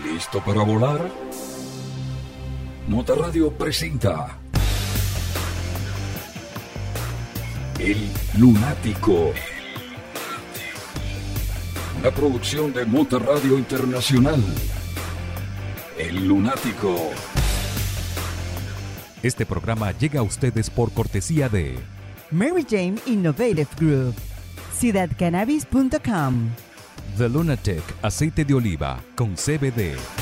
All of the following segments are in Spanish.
¿Listo para volar? Nota Radio presenta El Lunático. Una producción de Mota Radio Internacional. El Lunático. Este programa llega a ustedes por cortesía de Mary Jane Innovative Group, ciudadcannabis.com. The Lunatic, aceite de oliva con CBD.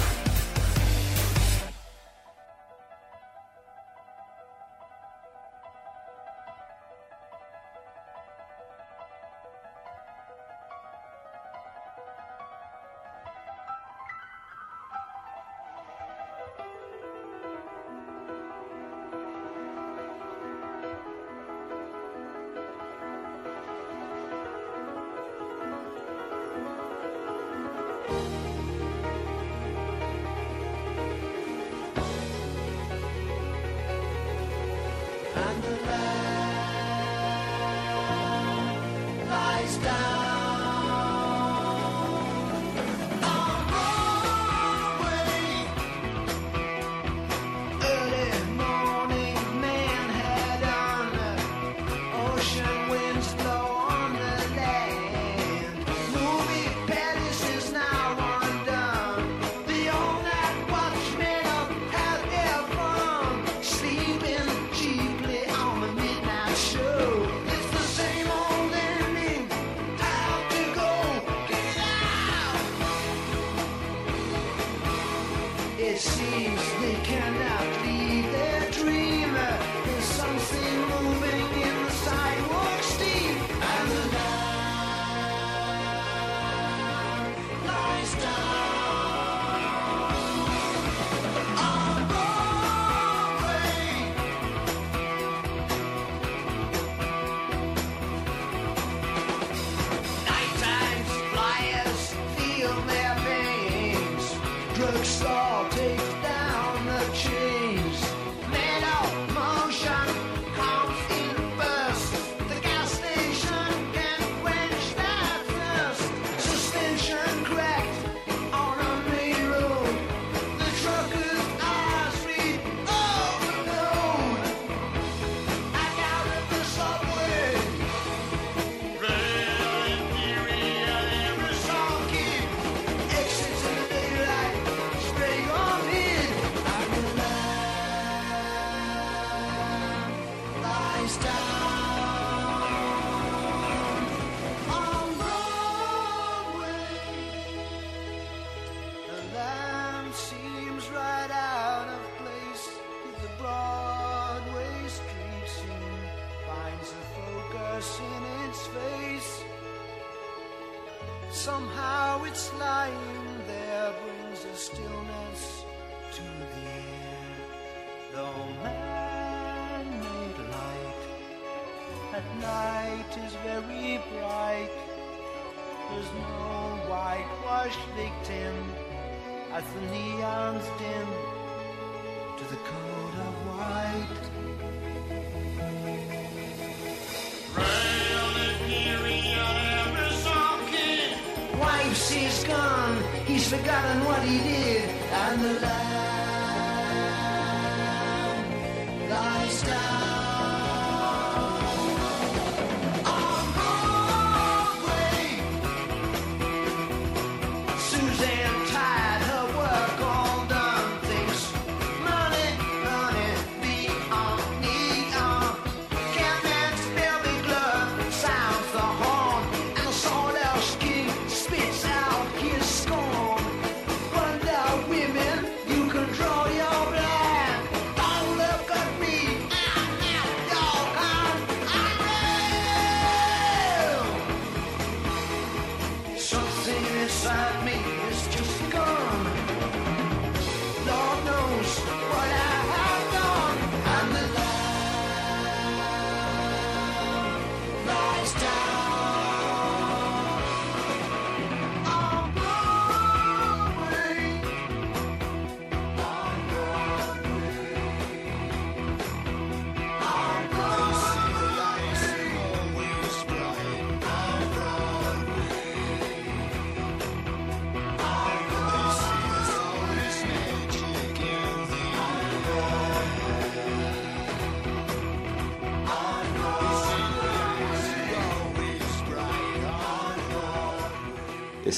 Stop.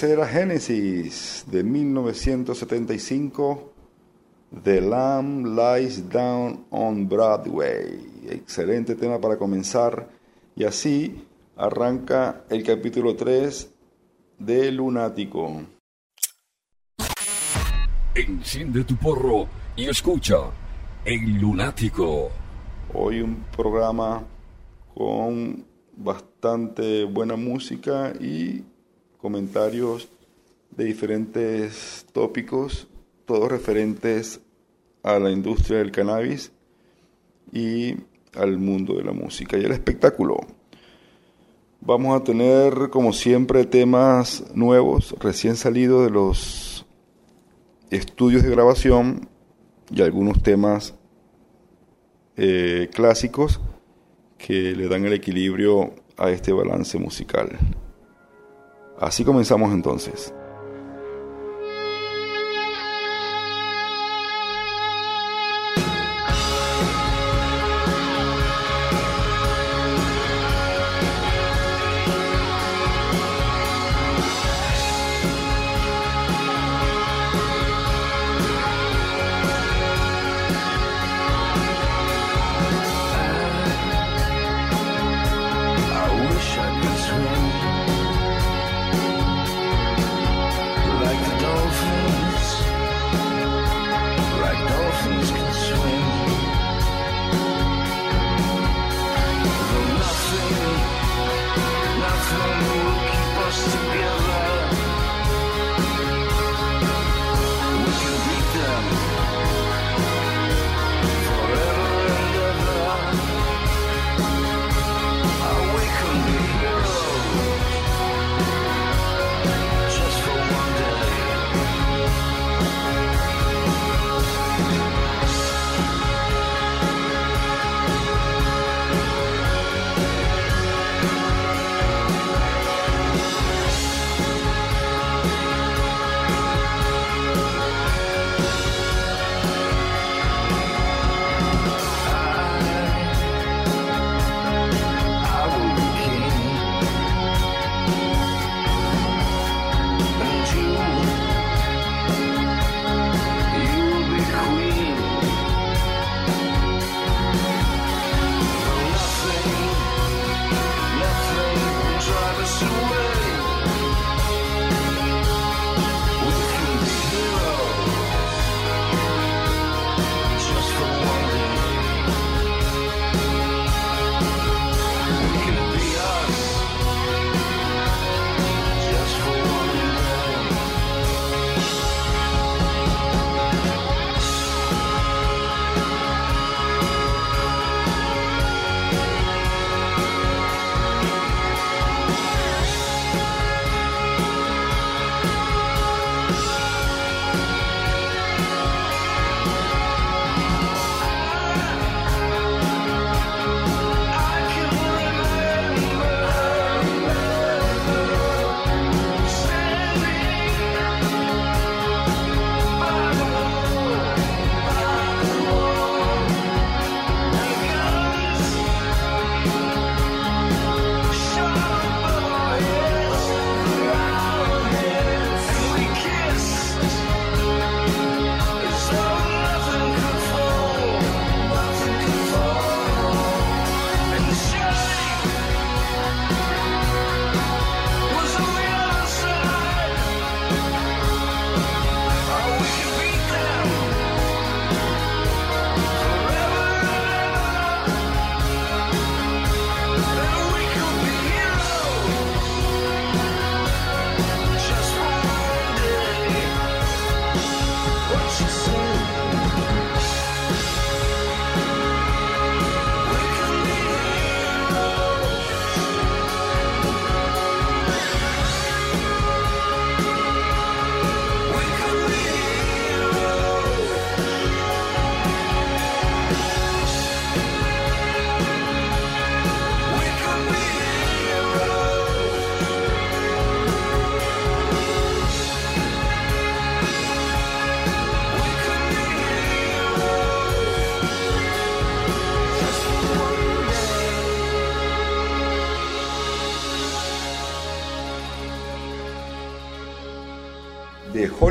Ese era Genesis de 1975. The Lamb Lies Down on Broadway. Excelente tema para comenzar. Y así arranca el capítulo 3 de Lunático. Enciende tu porro y escucha El Lunático. Hoy un programa con bastante buena música y comentarios de diferentes tópicos, todos referentes a la industria del cannabis y al mundo de la música y el espectáculo. Vamos a tener, como siempre, temas nuevos, recién salidos de los estudios de grabación y algunos temas eh, clásicos que le dan el equilibrio a este balance musical. Así comenzamos entonces.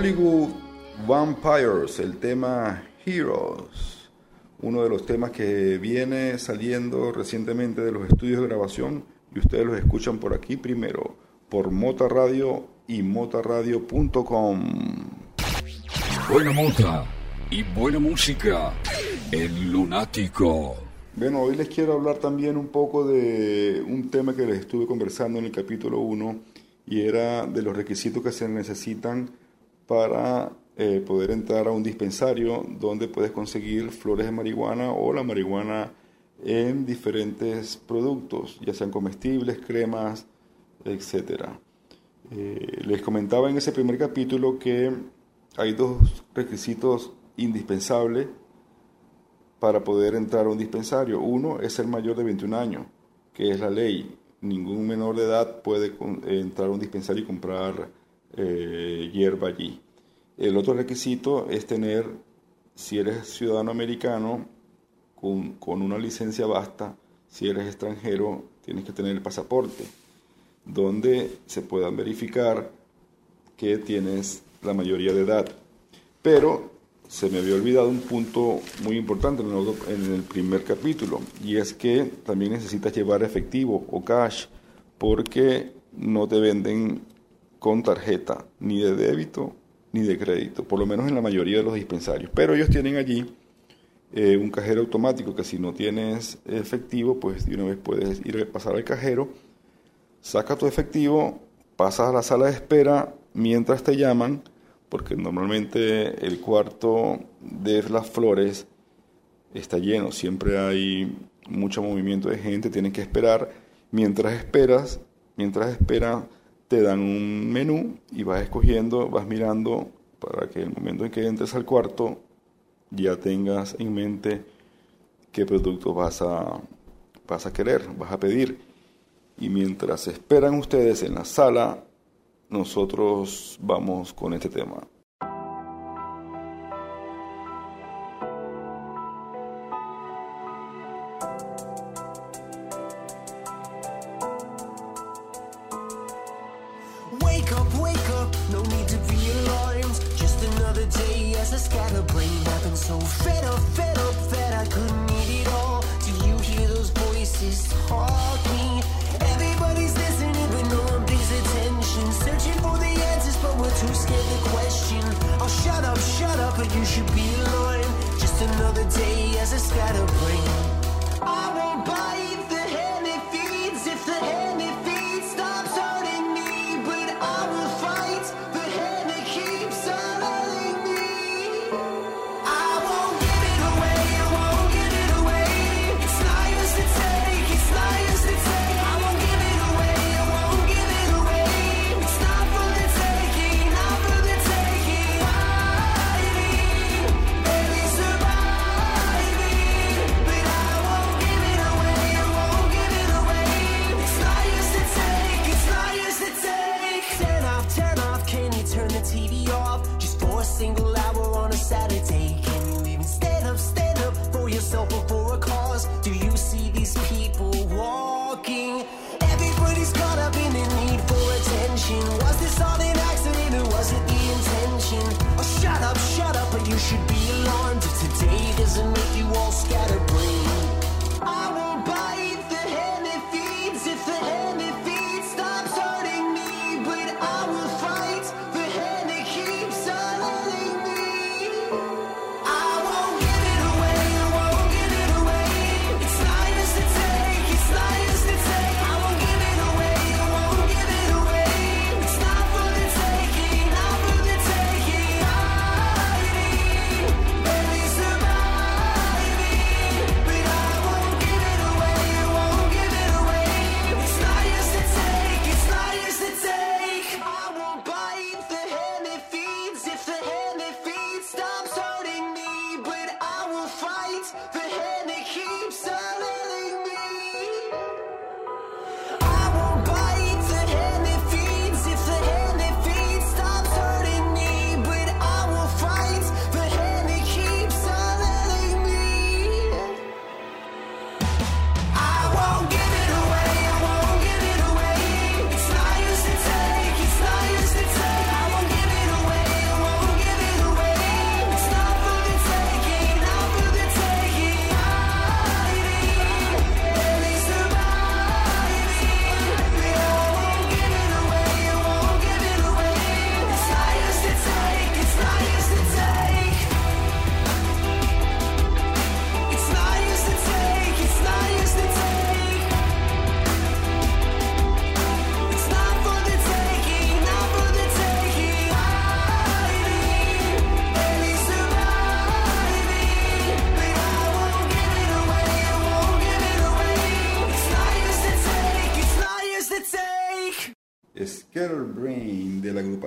Hollywood Vampires, el tema Heroes, uno de los temas que viene saliendo recientemente de los estudios de grabación y ustedes los escuchan por aquí primero, por Mota Radio y motaradio.com. Buena mota y buena música. El lunático. Bueno, hoy les quiero hablar también un poco de un tema que les estuve conversando en el capítulo 1 y era de los requisitos que se necesitan para eh, poder entrar a un dispensario donde puedes conseguir flores de marihuana o la marihuana en diferentes productos, ya sean comestibles, cremas, etc. Eh, les comentaba en ese primer capítulo que hay dos requisitos indispensables para poder entrar a un dispensario. Uno es ser mayor de 21 años, que es la ley. Ningún menor de edad puede entrar a un dispensario y comprar eh, hierba allí. El otro requisito es tener, si eres ciudadano americano, con, con una licencia basta, si eres extranjero, tienes que tener el pasaporte, donde se puedan verificar que tienes la mayoría de edad. Pero se me había olvidado un punto muy importante en el, en el, primer capítulo, y es que también necesitas llevar efectivo o cash, porque no te venden con tarjeta, ni de débito ni de crédito, por lo menos en la mayoría de los dispensarios. Pero ellos tienen allí eh, un cajero automático que si no tienes efectivo, pues de una vez puedes ir a pasar al cajero, saca tu efectivo, pasas a la sala de espera mientras te llaman, porque normalmente el cuarto de las flores está lleno, siempre hay mucho movimiento de gente, tienen que esperar. Mientras esperas, mientras esperas, te dan un menú y vas escogiendo, vas mirando para que el momento en que entres al cuarto ya tengas en mente qué producto vas a, vas a querer, vas a pedir. Y mientras esperan ustedes en la sala, nosotros vamos con este tema.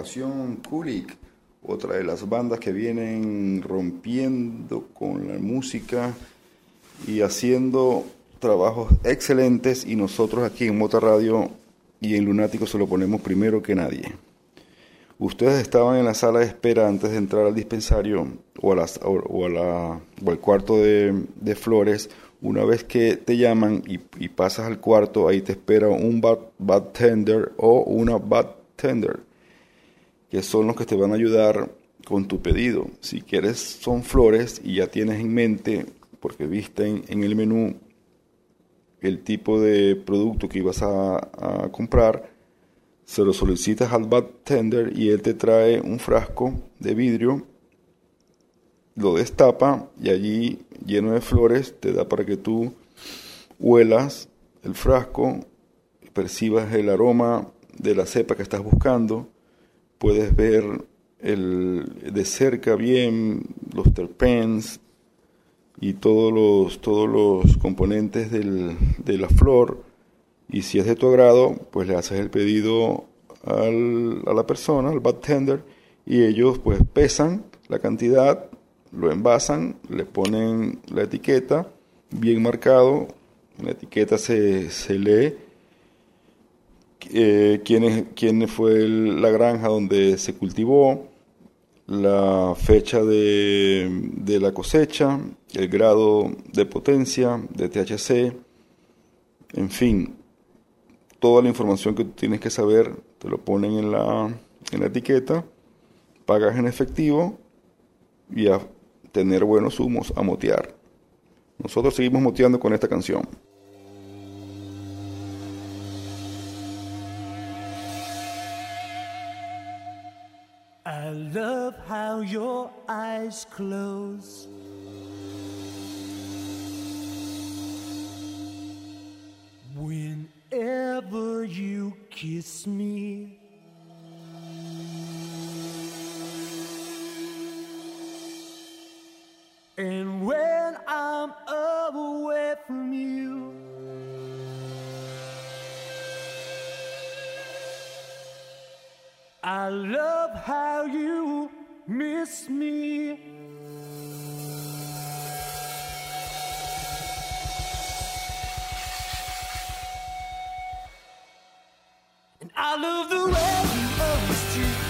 Agrupación Kulik, otra de las bandas que vienen rompiendo con la música y haciendo trabajos excelentes y nosotros aquí en Mota Radio y en Lunático se lo ponemos primero que nadie. Ustedes estaban en la sala de espera antes de entrar al dispensario o, a la, o al cuarto de, flores. Una vez que te llaman y, y, pasas al cuarto, ahí te espera un bad, tender o una bad tender, que son los que te van a ayudar con tu pedido. Si quieres, son flores y ya tienes en mente, porque viste en, el menú el tipo de producto que ibas a, a comprar, se lo solicitas al bartender y él te trae un frasco de vidrio, lo destapa y allí lleno de flores te da para que tú huelas el frasco, percibas el aroma de la cepa que estás buscando, puedes ver el, de cerca bien los terpenes y todos los, todos los componentes del, de la flor. Y si es de tu agrado, pues le haces el pedido al, a la persona, al bartender, y ellos pues pesan la cantidad, lo envasan, le ponen la etiqueta bien marcado, la etiqueta se, se lee eh, quién, fue la granja donde se cultivó, la fecha de, de la cosecha, el grado de potencia de THC, en fin, toda la información que tienes que saber, te lo ponen en la, en la etiqueta, pagas en efectivo y a tener buenos humos, a motear. Nosotros seguimos moteando con esta canción. Love how your eyes close. Whenever you kiss me, and when I'm away from you, I love how you miss me. And I love the way you always treat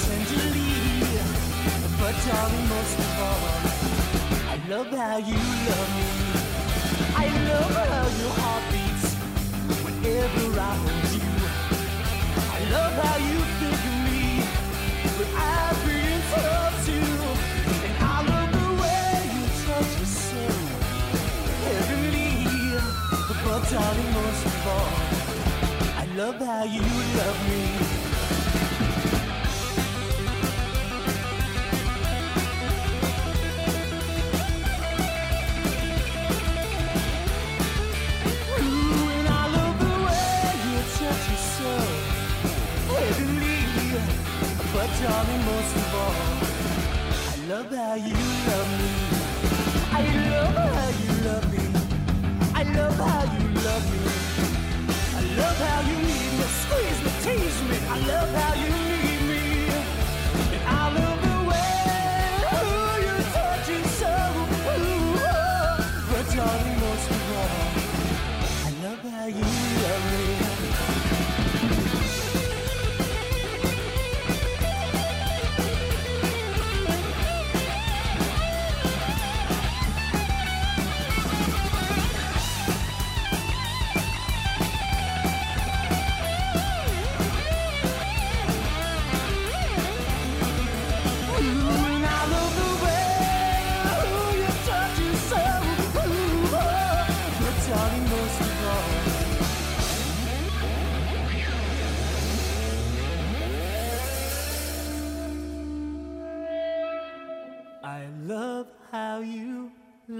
tenderly, but darling, most of all, I love how you love me. I love how your heart beats whenever I hold love how you think of me when I breathe towards you, and I love the way you touch but darling, most of all I love how you love me. Darling, most of all, I love how you love me. I love how you love me. I love how you love me. I love how you need me, squeeze me, tease me. I love how you need me. And I love the way ooh, you touch it so. Ooh, oh. But darling, most of all, I love how you love me.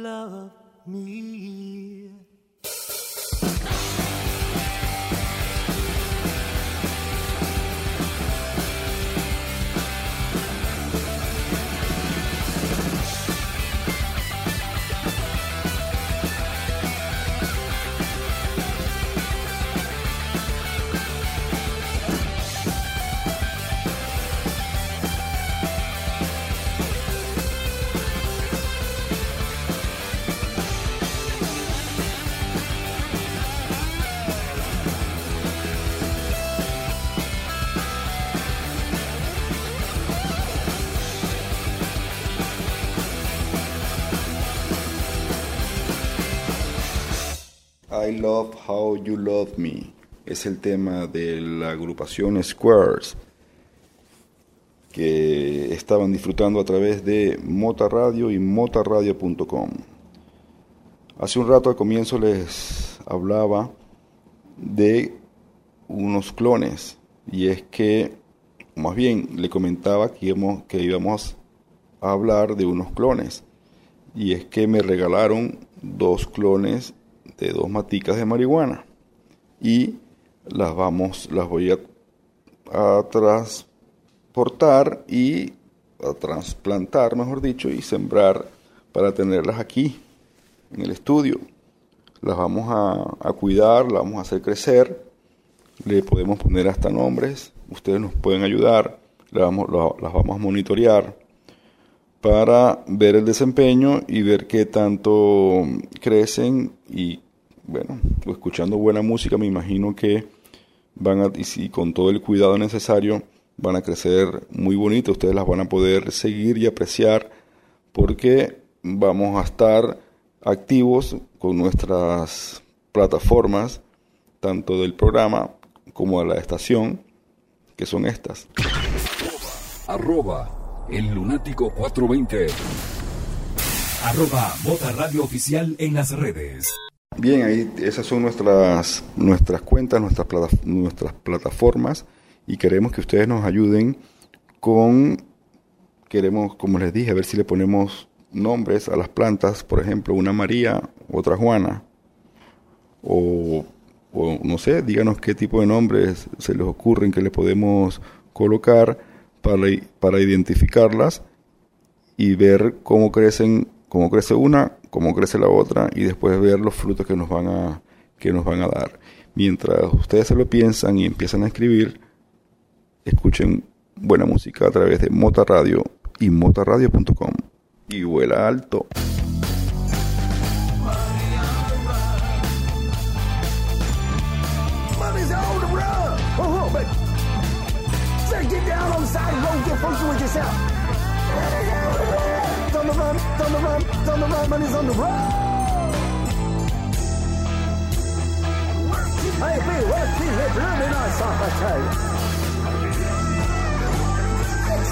Love me. I Love How You Love Me. Es el tema de la agrupación Squares que estaban disfrutando a través de Mota Radio y motaradio.com. Hace un rato al comienzo les hablaba de unos clones y es que, más bien, le comentaba que íbamos, que íbamos a hablar de unos clones y es que me regalaron dos clones de dos maticas de marihuana. Y las vamos, las voy a, a transportar y a trasplantar, mejor dicho, y sembrar para tenerlas aquí en el estudio. Las vamos a, a cuidar, las vamos a hacer crecer, le podemos poner hasta nombres, ustedes nos pueden ayudar, las vamos, las vamos a monitorear para ver el desempeño y ver qué tanto crecen y bueno, escuchando buena música me imagino que van a, y con todo el cuidado necesario, van a crecer muy bonito, ustedes las van a poder seguir y apreciar porque vamos a estar activos con nuestras plataformas, tanto del programa como de la estación, que son estas. Arroba el lunático 420. Arroba Bota Radio Oficial en las redes. Bien, ahí esas son nuestras, nuestras cuentas, nuestras, nuestras plataformas y queremos que ustedes nos ayuden con, queremos, como les dije, a ver si le ponemos nombres a las plantas, por ejemplo, una María, otra Juana, o, o no sé, díganos qué tipo de nombres se les ocurren que le podemos colocar para, para identificarlas y ver cómo crecen, cómo crece una, cómo crece la otra y después ver los frutos que nos van a, que nos van a dar. Mientras ustedes se lo piensan y empiezan a escribir, escuchen buena música a través de Mota Radio y motaradio.com. Y vuela alto. On the run, on the run, on the run, money's on the run. Hey, be feel it really nice off, tell you.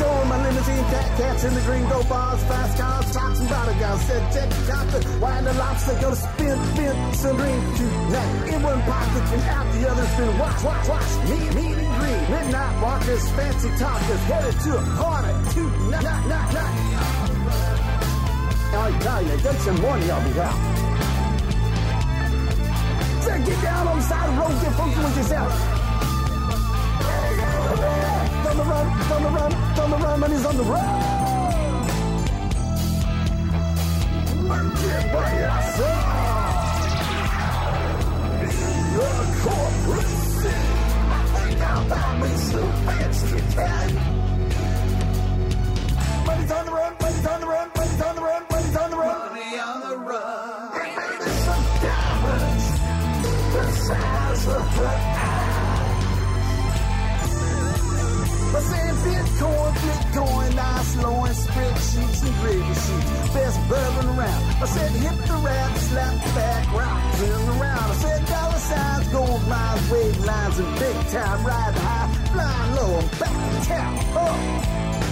So my limousine, cat cats in the green, go bars, fast cars, tops and bodyguards. Said check the chopper, wind the lobster, go to spin, spin, some green tonight. In one pocket and out the other spin. Watch, watch, watch, meet, meet and green. Midnight walkers, fancy talkers, headed to a party tonight, night, night, night. I tell you, get some money on me out. Say, get down on the side of the road, get funky with yourself. On the run, on the run, on the run, he's on the run. Monkey by corporate city. They now buy me so. Money's on the run, money's on the run, money's on the run, money's on the run. Nice loin, spreadsheets and gravy sheets, best bourbon around. I said hit the rap, slap the back, rock, turn around. I said dollar signs, gold mines, wave lines, and big time ride high, flying low, I'm back to town. Oh.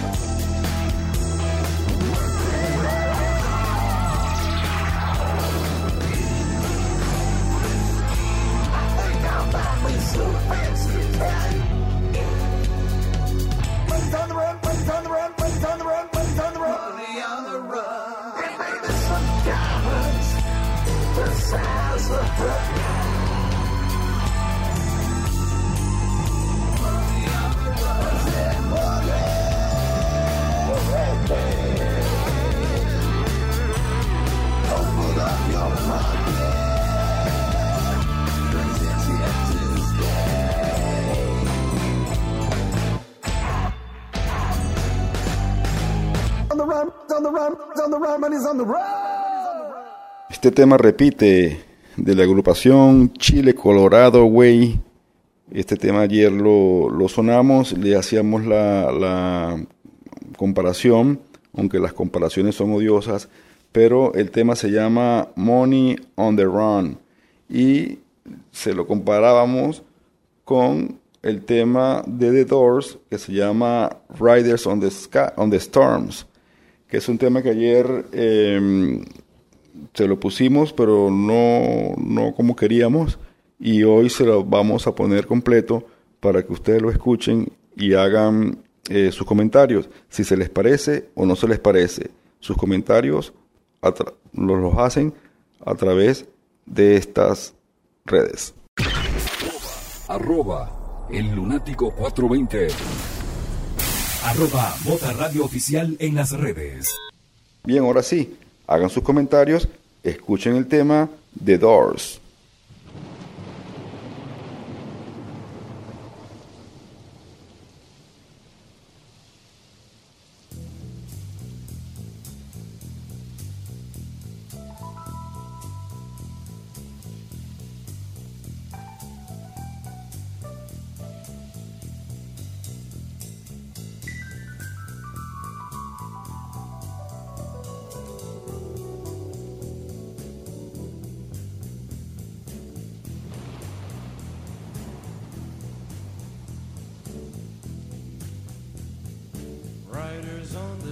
Este tema repite de la agrupación Chile Colorado Way. Este tema ayer lo, lo sonamos, le hacíamos la, la comparación, aunque las comparaciones son odiosas, pero el tema se llama Money on the Run. Y se lo comparábamos con el tema de The Doors que se llama Riders on the, Sky, on the Storms, que es un tema que ayer eh, se lo pusimos, pero no, no como queríamos, y hoy se lo vamos a poner completo para que ustedes lo escuchen y hagan eh, sus comentarios, si se les parece o no se les parece. Sus comentarios los, los hacen a través de estas redes. Arroba el lunático 420. Arroba Mota Radio Oficial en las redes. Bien, ahora sí, hagan sus comentarios, escuchen el tema The Doors.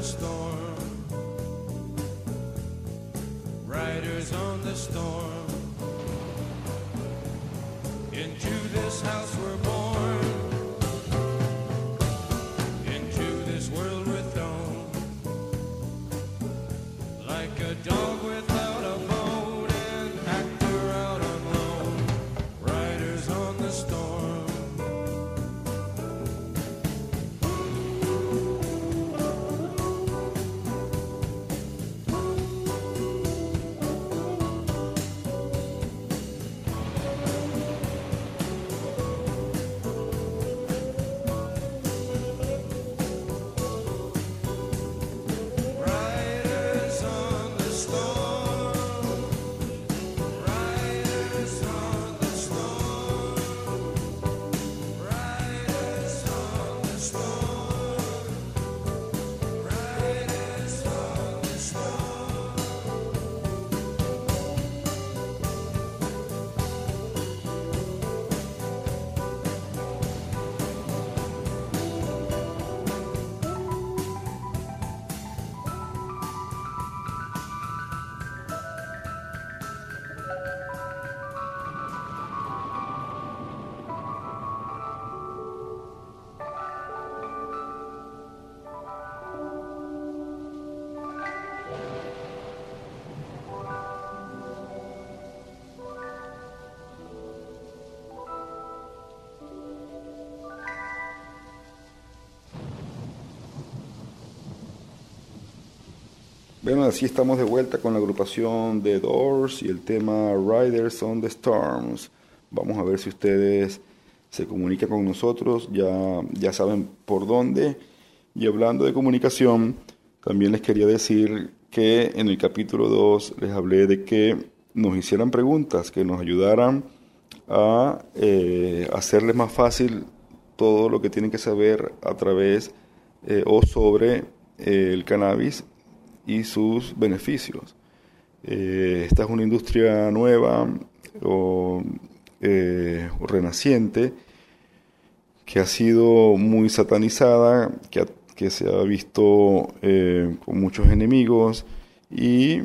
the storm. Bueno, así estamos de vuelta con la agrupación The Doors y el tema Riders on the Storms. Vamos a ver si ustedes se comunican con nosotros, ya, ya saben por dónde. Y hablando de comunicación, también les quería decir que en el capítulo 2 les hablé de que nos hicieran preguntas, que nos ayudaran a eh, hacerles más fácil todo lo que tienen que saber a través eh, o sobre eh, el cannabis y sus beneficios. Eh, esta es una industria nueva o, eh, o renaciente que ha sido muy satanizada, que, que se ha visto eh, con muchos enemigos y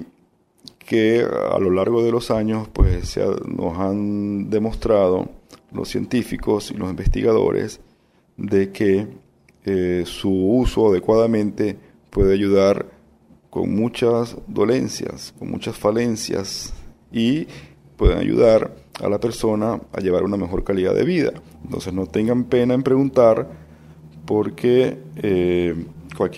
que a lo largo de los años pues se nos han demostrado los científicos y los investigadores de que su uso adecuadamente puede ayudar con muchas dolencias, con muchas falencias y pueden ayudar a la persona a llevar una mejor calidad de vida. Entonces no tengan pena en preguntar porque eh,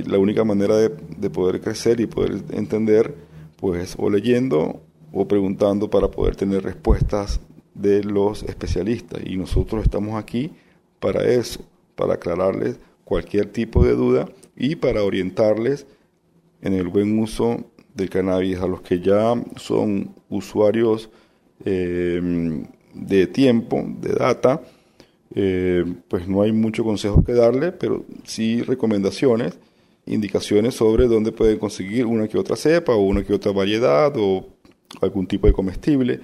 la única manera de, de poder crecer y poder entender pues o leyendo o preguntando para poder tener respuestas de los especialistas y nosotros estamos aquí para eso, para aclararles cualquier tipo de duda y para orientarles en el buen uso del cannabis a los que ya son usuarios eh, de tiempo, de data, eh, pues no hay mucho consejo que darle, pero sí recomendaciones, indicaciones sobre dónde pueden conseguir una que otra cepa o una que otra variedad o algún tipo de comestible.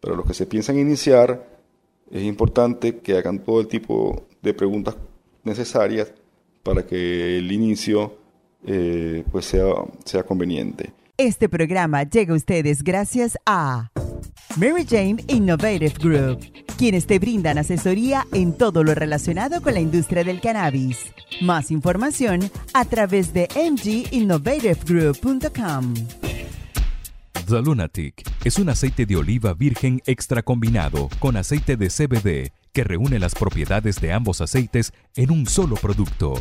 Para los que se piensan iniciar, es importante que hagan todo el tipo de preguntas necesarias para que el inicio eh, pues sea, sea conveniente. Este programa llega a ustedes gracias a Mary Jane Innovative Group, quienes te brindan asesoría en todo lo relacionado con la industria del cannabis. Más información a través de mginnovativegroup.com. The Lunatic es un aceite de oliva virgen extra combinado con aceite de CBD que reúne las propiedades de ambos aceites en un solo producto.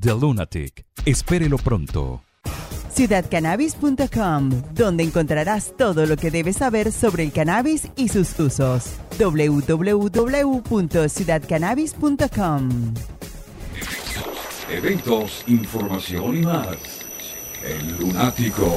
The Lunatic. Espérelo pronto. Ciudadcannabis.com, donde encontrarás todo lo que debes saber sobre el cannabis y sus usos. www.ciudadcannabis.com. Eventos, información y más. El Lunático.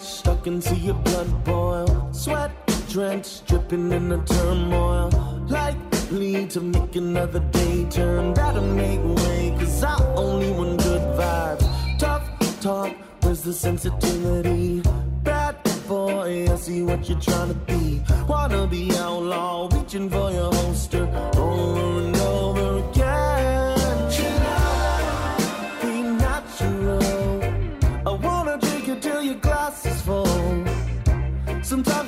stuck into your blood boil. Sweat drenched, dripping in the turmoil. Likely to make another day turn. Gotta make way, cause I only want good vibes. Tough talk where's the sensitivity? Bad boy, I see what you're trying to be. Wanna be outlaw, reaching for your holster over and over again. Chill out, be natural. I wanna drink it till your glass is full. Sometimes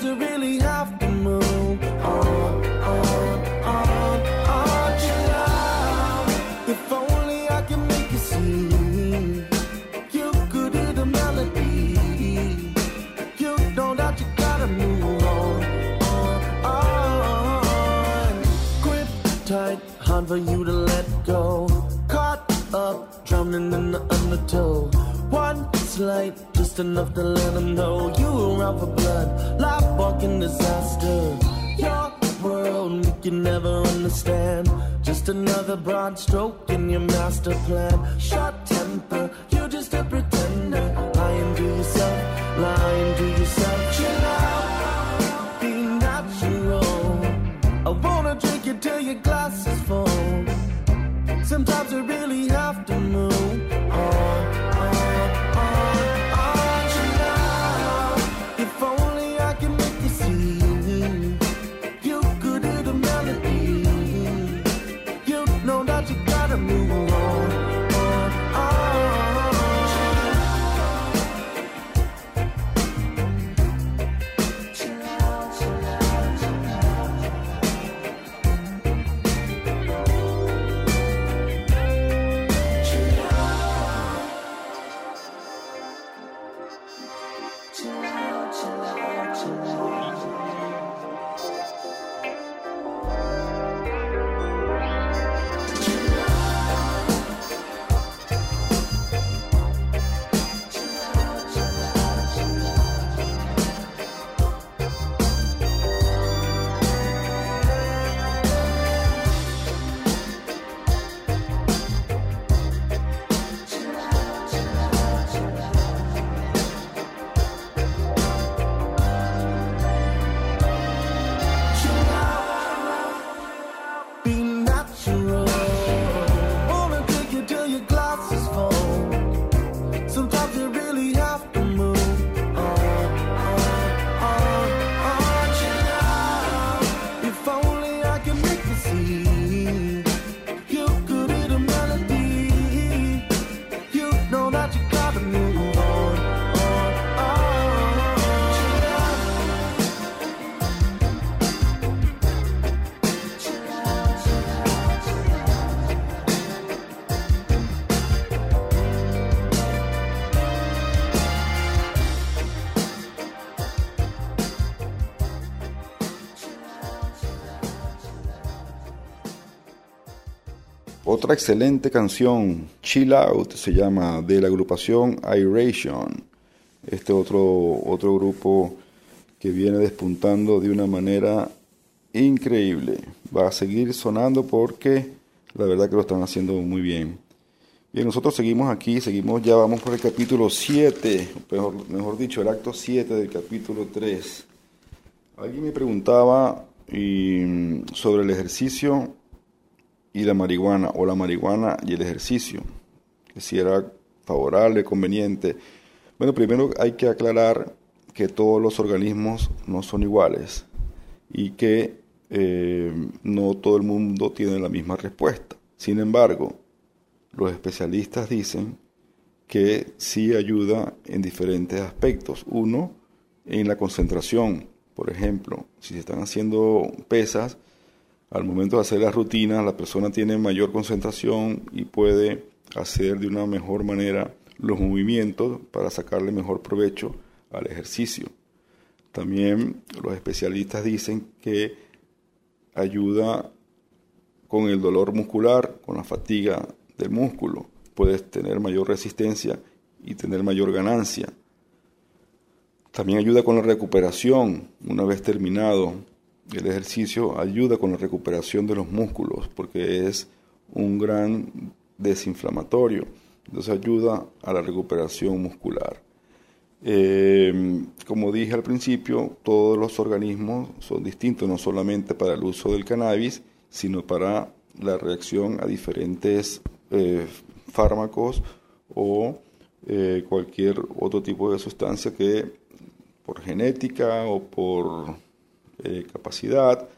for you to let go. Caught up, drowning in the undertow. One slight, just enough to let them know you were out for blood. Life walking disaster. Your world we can never understand. Just another broad stroke in your master plan. Short temper, you're just a pretender. Lying to yourself, lying to yourself. Chill out, be natural. I wanna drink it till your glass is full. Sometimes you really have to move Otra excelente canción, Chill Out, se llama, de la agrupación Iration. Este otro, otro grupo que viene despuntando de una manera increíble. Va a seguir sonando porque la verdad que lo están haciendo muy bien. Bien, nosotros seguimos aquí, seguimos ya, vamos por el capítulo 7, mejor, mejor dicho, el acto 7 del capítulo 3. Alguien me preguntaba sobre el ejercicio y la marihuana, o la marihuana y el ejercicio, que si era favorable, conveniente. Bueno, primero hay que aclarar que todos los organismos no son iguales y que eh, no todo el mundo tiene la misma respuesta. Sin embargo, los especialistas dicen que sí ayuda en diferentes aspectos. Uno, en la concentración. Por ejemplo, si se están haciendo pesas, al momento de hacer las rutinas, la persona tiene mayor concentración y puede hacer de una mejor manera los movimientos para sacarle mejor provecho al ejercicio. También los especialistas dicen que ayuda con el dolor muscular, con la fatiga del músculo. Puedes tener mayor resistencia y tener mayor ganancia. También ayuda con la recuperación. Una vez terminado el ejercicio, ayuda con la recuperación de los músculos porque es un gran desinflamatorio. Entonces ayuda a la recuperación muscular. Eh, como dije al principio, todos los organismos son distintos, no solamente para el uso del cannabis, sino para la reacción a diferentes eh, fármacos o eh, cualquier otro tipo de sustancia que por genética o por eh, capacidad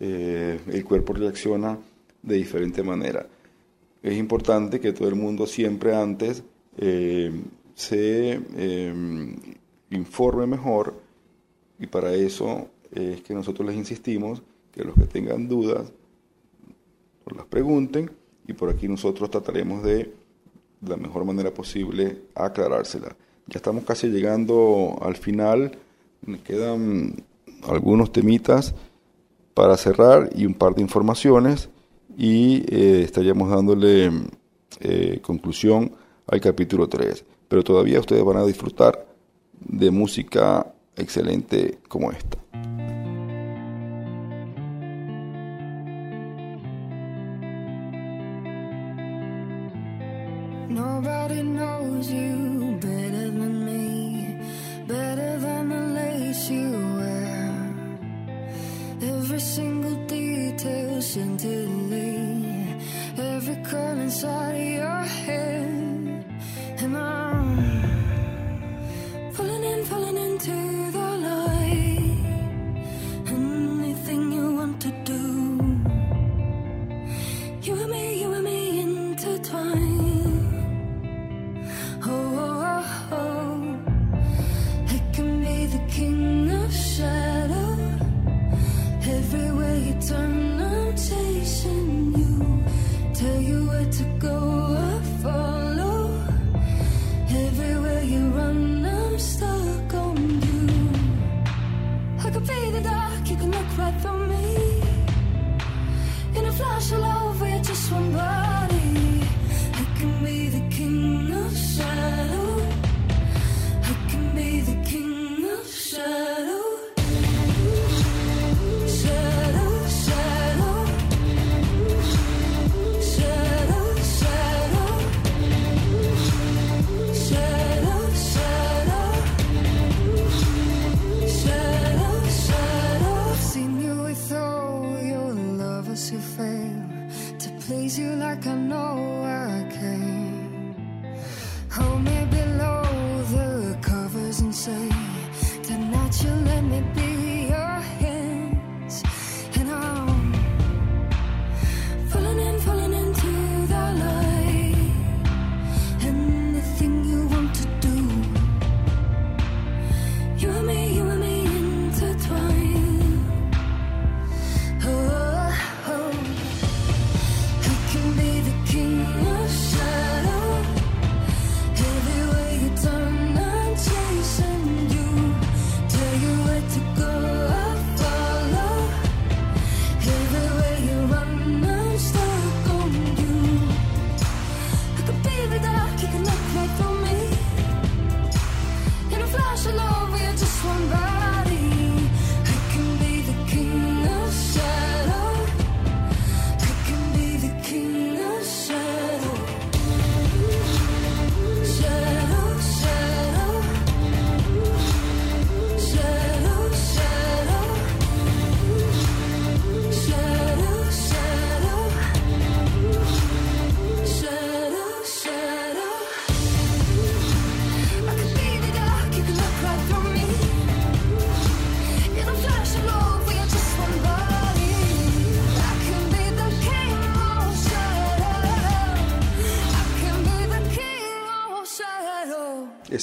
eh, el cuerpo reacciona de diferente manera. Es importante que todo el mundo siempre antes eh, se eh, informe mejor y para eso es que nosotros les insistimos que los que tengan dudas nos las pregunten y por aquí nosotros trataremos de, de la mejor manera posible aclarársela. Ya estamos casi llegando al final, me quedan algunos temitas para cerrar y un par de informaciones y eh, estaríamos dándole eh, conclusión al capítulo 3. Pero todavía ustedes van a disfrutar de música excelente como esta. Me be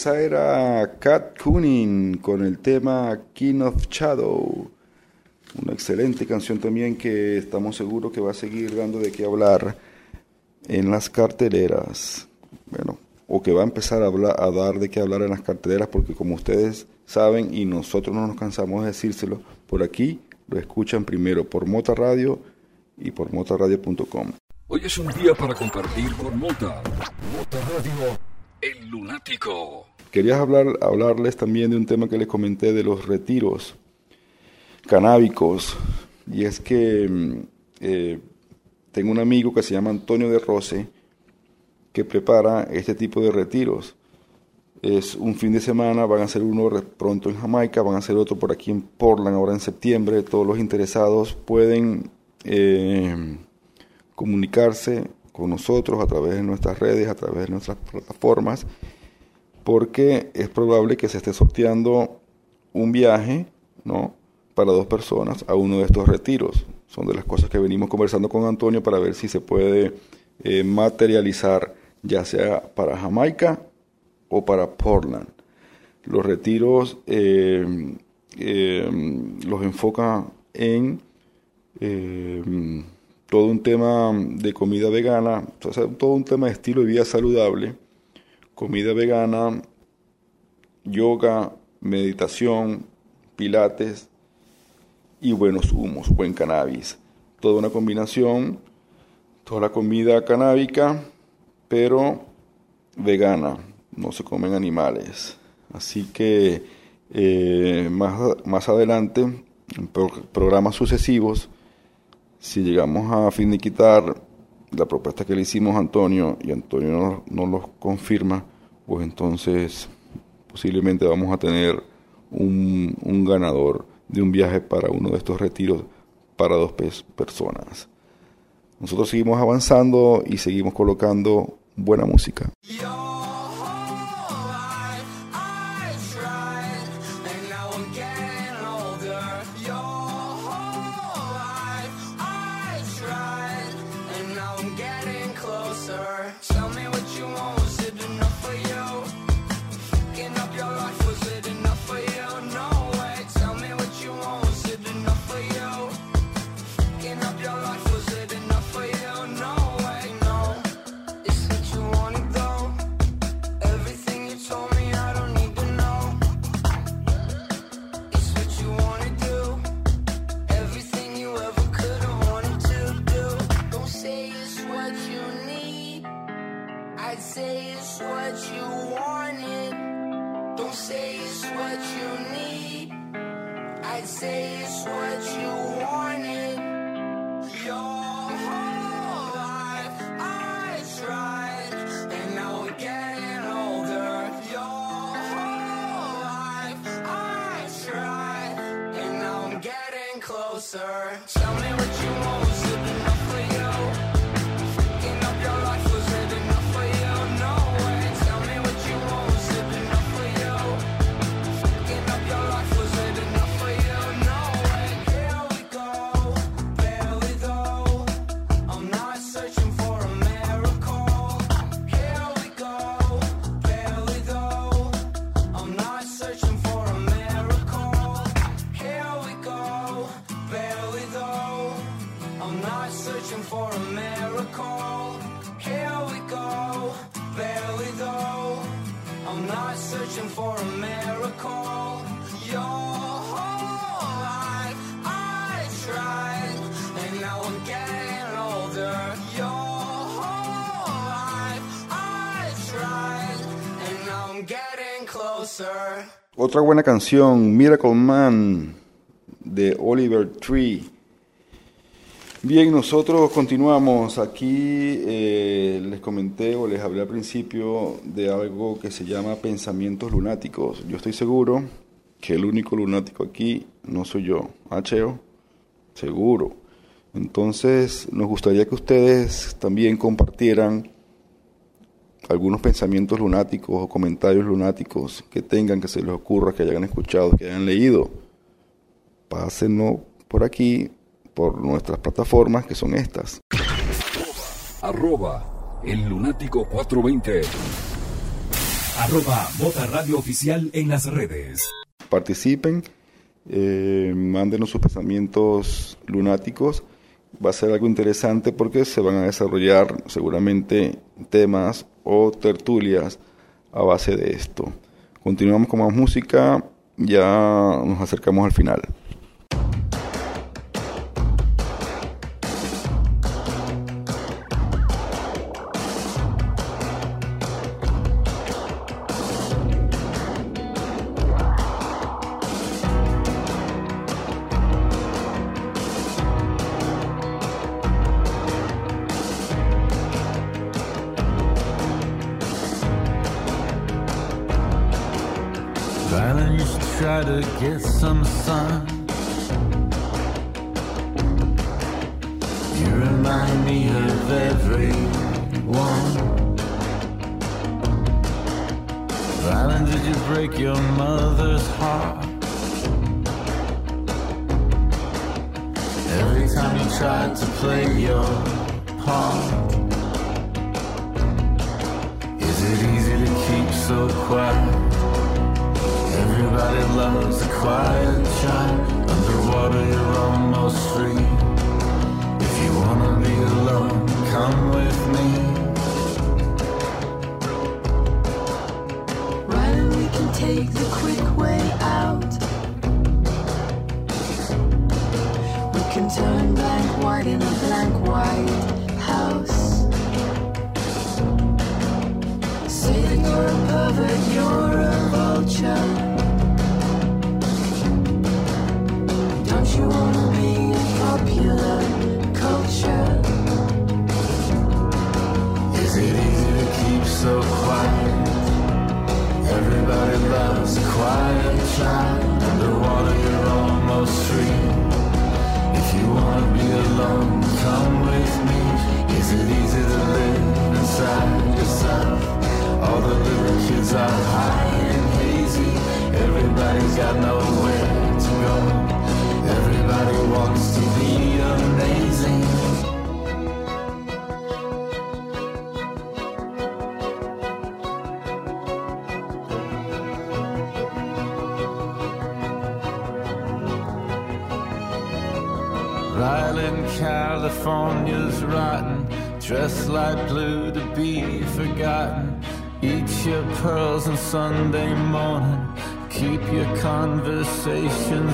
Esa era Kat Kunin con el tema King of Shadow. Una excelente canción también que estamos seguros que va a seguir dando de qué hablar en las carteleras. Bueno, o que va a empezar a, hablar, a dar de qué hablar en las carteleras porque como ustedes saben y nosotros no nos cansamos de decírselo, por aquí lo escuchan primero por Mota Radio y por motaradio.com. Hoy es un día para compartir con Mota. Mota Radio, el lunático. Quería hablar, hablarles también de un tema que les comenté de los retiros canábicos. Y es que mm, eh, tengo un amigo que se llama Antonio de Rose que prepara este tipo de retiros. es un fin de semana, van a hacer uno pronto en Jamaica, van a hacer otro por aquí en Portland ahora en septiembre. Todos los interesados pueden eh, comunicarse con nosotros a través de nuestras redes, a través de nuestras plataformas, porque es probable que se esté sorteando un viaje, ¿no? Para dos personas a uno de estos retiros. Son de las cosas que venimos conversando con Antonio para ver si se puede eh, materializar, ya sea para Jamaica o para Portland. Los retiros eh, eh, los enfoca en eh, todo un tema de comida vegana, todo un tema de estilo de vida saludable, comida vegana, yoga, meditación, pilates y buenos humos, buen cannabis. Toda una combinación, toda la comida canábica, pero vegana, no se comen animales. Así que eh, más, más adelante, en pro- programas sucesivos, si llegamos a finiquitar la propuesta que le hicimos a Antonio y Antonio no, no los confirma, pues entonces posiblemente vamos a tener un, ganador de un viaje para uno de estos retiros para dos personas. Nosotros seguimos avanzando y seguimos colocando buena música. Otra buena canción, Miracle Man, de Oliver Tree. Bien, nosotros continuamos. Aquí eh, les comenté o les hablé al principio de algo que se llama pensamientos lunáticos. Yo estoy seguro que el único lunático aquí no soy yo. Acheo, seguro. Entonces, nos gustaría que ustedes también compartieran algunos pensamientos lunáticos o comentarios lunáticos que tengan, que se les ocurra, que hayan escuchado, que hayan leído. Pásenlo por aquí, por nuestras plataformas, que son estas. Arroba el lunático 420. Arroba Bota Radio Oficial en las redes. Participen, eh, mándenos sus pensamientos lunáticos. Va a ser algo interesante porque se van a desarrollar seguramente temas o tertulias a base de esto. Continuamos con más música, ya nos acercamos al final. Sunday morning. Keep your conversation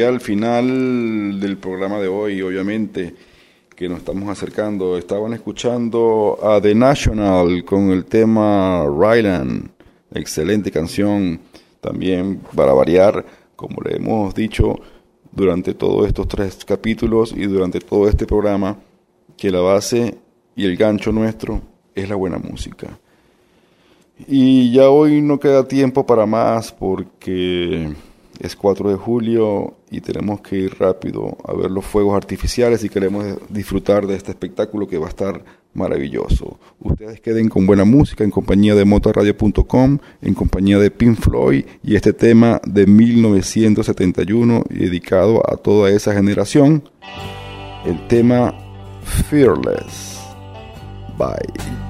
al final del programa de hoy, obviamente, que nos estamos acercando. Estaban escuchando a The National con el tema Ryland. Excelente canción. También para variar, como le hemos dicho durante todos estos tres capítulos y durante todo este programa, que la base y el gancho nuestro es la buena música. Y ya hoy no queda tiempo para más porque es 4 de julio y tenemos que ir rápido a ver los fuegos artificiales si queremos disfrutar de este espectáculo que va a estar maravilloso. Ustedes queden con buena música en compañía de motorradio.com, en compañía de Pink Floyd y este tema de 1971 dedicado a toda esa generación, el tema Fearless. Bye.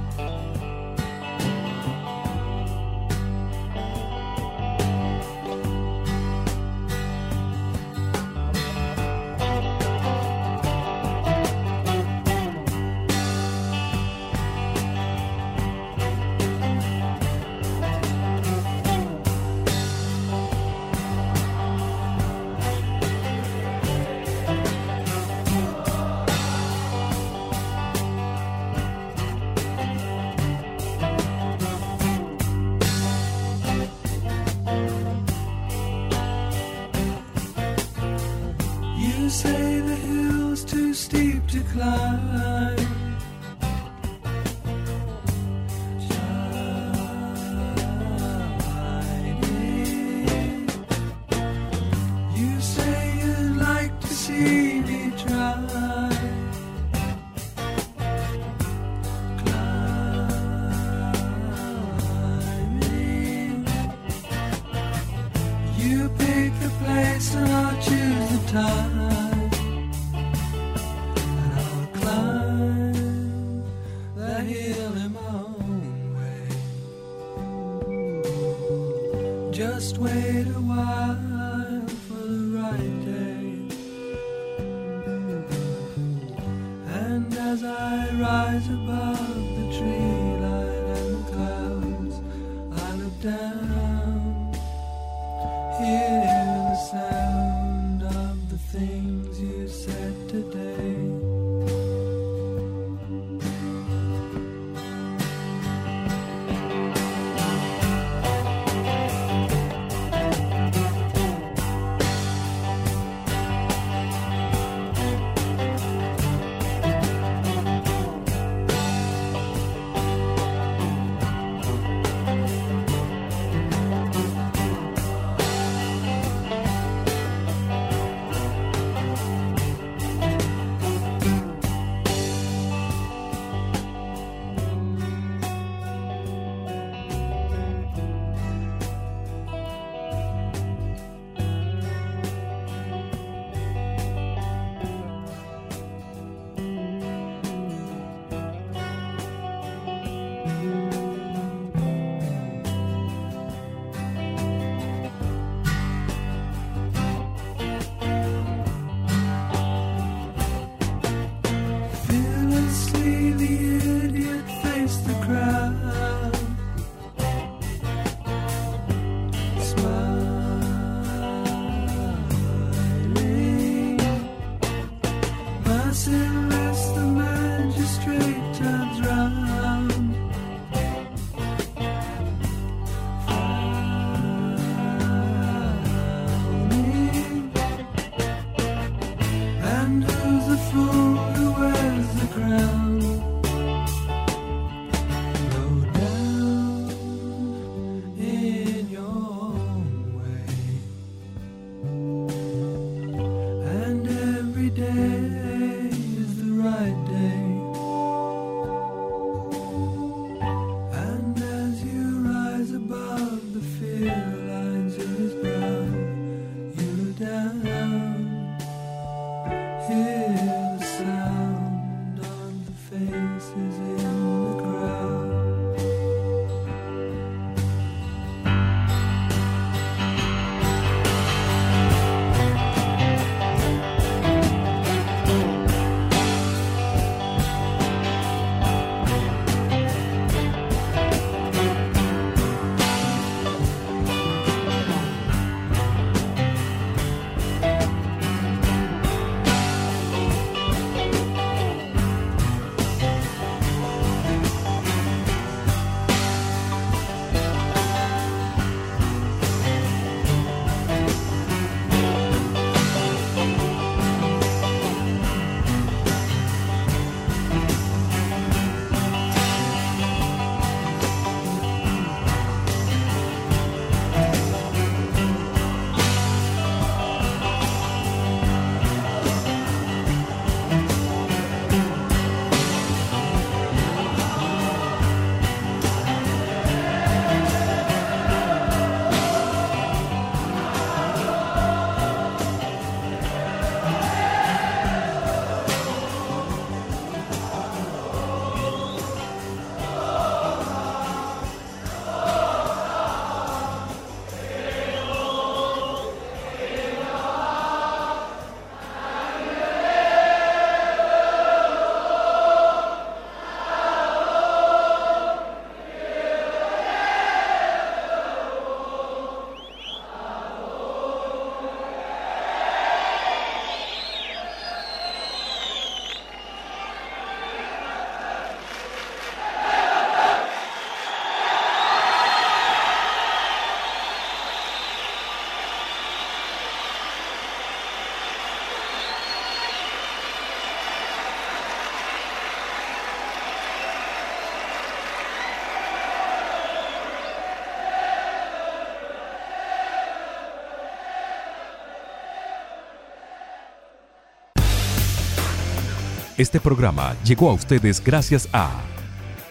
Este programa llegó a ustedes gracias a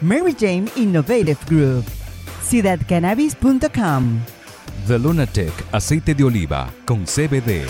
Mary Jane Innovative Group, CiudadCannabis.com, The Lunatic Aceite de Oliva con CBD.